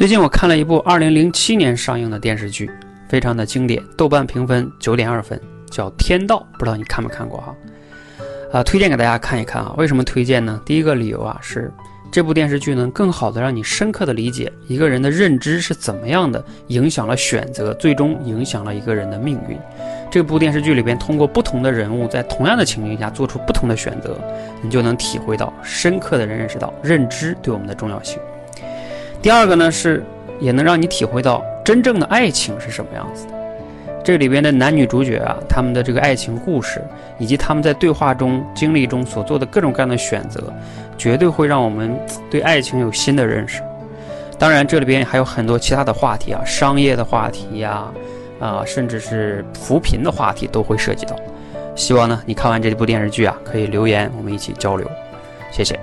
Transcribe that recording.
最近我看了一部2007年上映的电视剧，非常的经典，豆瓣评分9.2分，叫《天道》，不知道你看没看过哈？啊，推荐给大家看一看啊。为什么推荐呢？第一个理由啊是这部电视剧能更好的让你深刻的理解一个人的认知是怎么样的影响了选择，最终影响了一个人的命运。这部电视剧里边通过不同的人物在同样的情境下做出不同的选择，你就能体会到深刻的人认识到认知对我们的重要性。第二个呢是，也能让你体会到真正的爱情是什么样子的。这里边的男女主角啊，他们的这个爱情故事，以及他们在对话中、经历中所做的各种各样的选择，绝对会让我们对爱情有新的认识。当然，这里边还有很多其他的话题啊，商业的话题呀，啊，甚至是扶贫的话题都会涉及到。希望呢，你看完这部电视剧啊，可以留言，我们一起交流。谢谢。